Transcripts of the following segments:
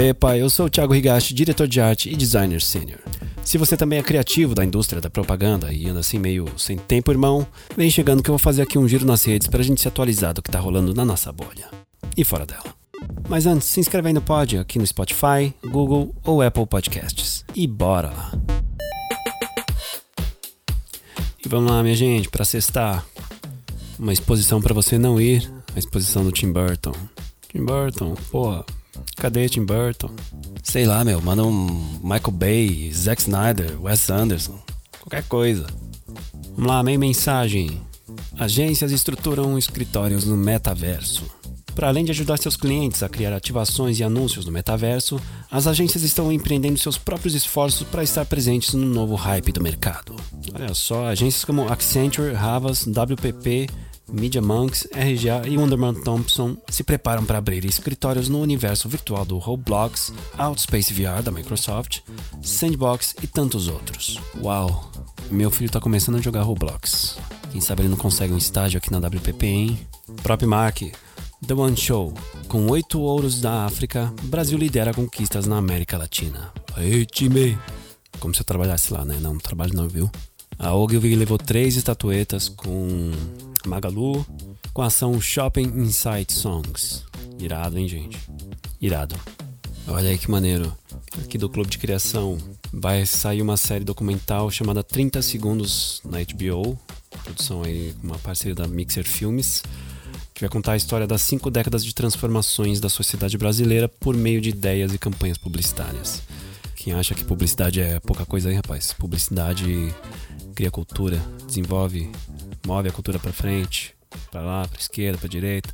Epa, eu sou o Thiago Higashi, diretor de arte e designer sênior. Se você também é criativo da indústria da propaganda e anda assim meio sem tempo, irmão, vem chegando que eu vou fazer aqui um giro nas redes pra gente se atualizar do que tá rolando na nossa bolha. E fora dela. Mas antes, se inscreve aí no pod aqui no Spotify, Google ou Apple Podcasts. E bora lá! E vamos lá, minha gente, pra sextar. Uma exposição para você não ir, a exposição do Tim Burton. Tim Burton, porra, cadê Tim Burton? Sei lá, meu, manda um Michael Bay, Zack Snyder, Wes Anderson, qualquer coisa. Vamos lá, meia mensagem. Agências estruturam escritórios no metaverso. Para além de ajudar seus clientes a criar ativações e anúncios no metaverso, as agências estão empreendendo seus próprios esforços para estar presentes no novo hype do mercado. Olha só, agências como Accenture, Havas, WPP, Media Monks, RGA e Wonderman Thompson se preparam para abrir escritórios no universo virtual do Roblox, Outspace VR da Microsoft, Sandbox e tantos outros. Uau! Meu filho está começando a jogar Roblox. Quem sabe ele não consegue um estágio aqui na WPP, hein? Prop Mark, The One Show. Com oito ouros da África, Brasil lidera conquistas na América Latina. Aê, time! Como se eu trabalhasse lá, né? Não, não trabalho não, viu? A Ogilvy levou três estatuetas com Magalu, com a ação Shopping Insight Songs. Irado, hein, gente? Irado. Olha aí que maneiro. Aqui do Clube de Criação vai sair uma série documental chamada 30 Segundos na HBO. Produção aí com uma parceria da Mixer Filmes que vai contar a história das cinco décadas de transformações da sociedade brasileira por meio de ideias e campanhas publicitárias. Quem acha que publicidade é pouca coisa aí, rapaz? Publicidade cria cultura, desenvolve, move a cultura para frente, para lá, para esquerda, para direita.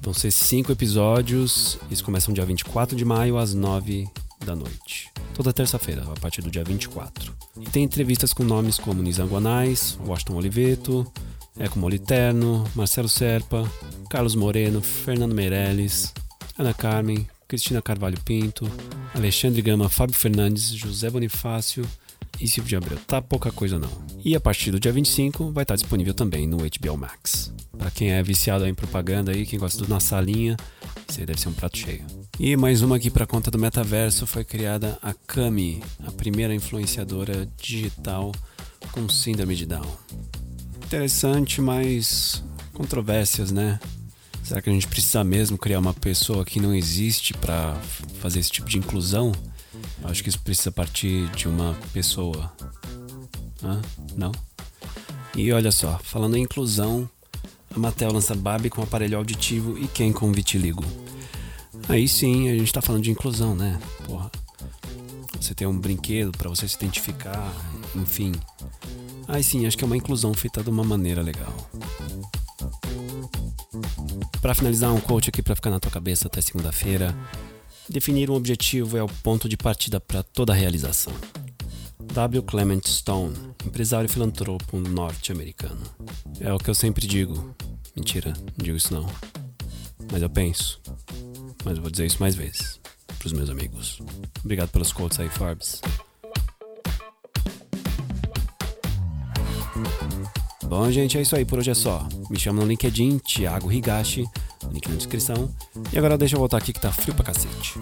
Vão ser cinco episódios, eles começam dia 24 de maio às 9 da noite. Toda terça-feira, a partir do dia 24. E tem entrevistas com nomes como Nizam Guanais, Washington Oliveto, Eco Moliterno, Marcelo Serpa, Carlos Moreno, Fernando Meirelles, Ana Carmen, Cristina Carvalho Pinto, Alexandre Gama, Fábio Fernandes, José Bonifácio e Silvio de Abreu. Tá pouca coisa não. E a partir do dia 25 vai estar disponível também no HBO Max. Para quem é viciado em propaganda aí, quem gosta do Na Salinha, isso aí deve ser um prato cheio. E mais uma aqui para conta do metaverso foi criada a Cami, a primeira influenciadora digital com síndrome de Down interessante, mas controvérsias, né? Será que a gente precisa mesmo criar uma pessoa que não existe para fazer esse tipo de inclusão? Acho que isso precisa partir de uma pessoa. Hã? Não? E olha só, falando em inclusão, a Mattel lança Barbie com aparelho auditivo e Ken com vitiligo. Aí sim, a gente tá falando de inclusão, né? Porra. Você tem um brinquedo para você se identificar, enfim. Aí sim, acho que é uma inclusão feita de uma maneira legal. Para finalizar, um coach aqui para ficar na tua cabeça até segunda-feira. Definir um objetivo é o ponto de partida para toda realização. W. Clement Stone, empresário e filantropo norte-americano. É o que eu sempre digo. Mentira, não digo isso não. Mas eu penso. Mas eu vou dizer isso mais vezes. Para os meus amigos. Obrigado pelos quotes aí, Forbes. Bom, gente, é isso aí. Por hoje é só. Me chama no LinkedIn, Thiago Higashi, link na descrição. E agora deixa eu voltar aqui que tá frio pra cacete.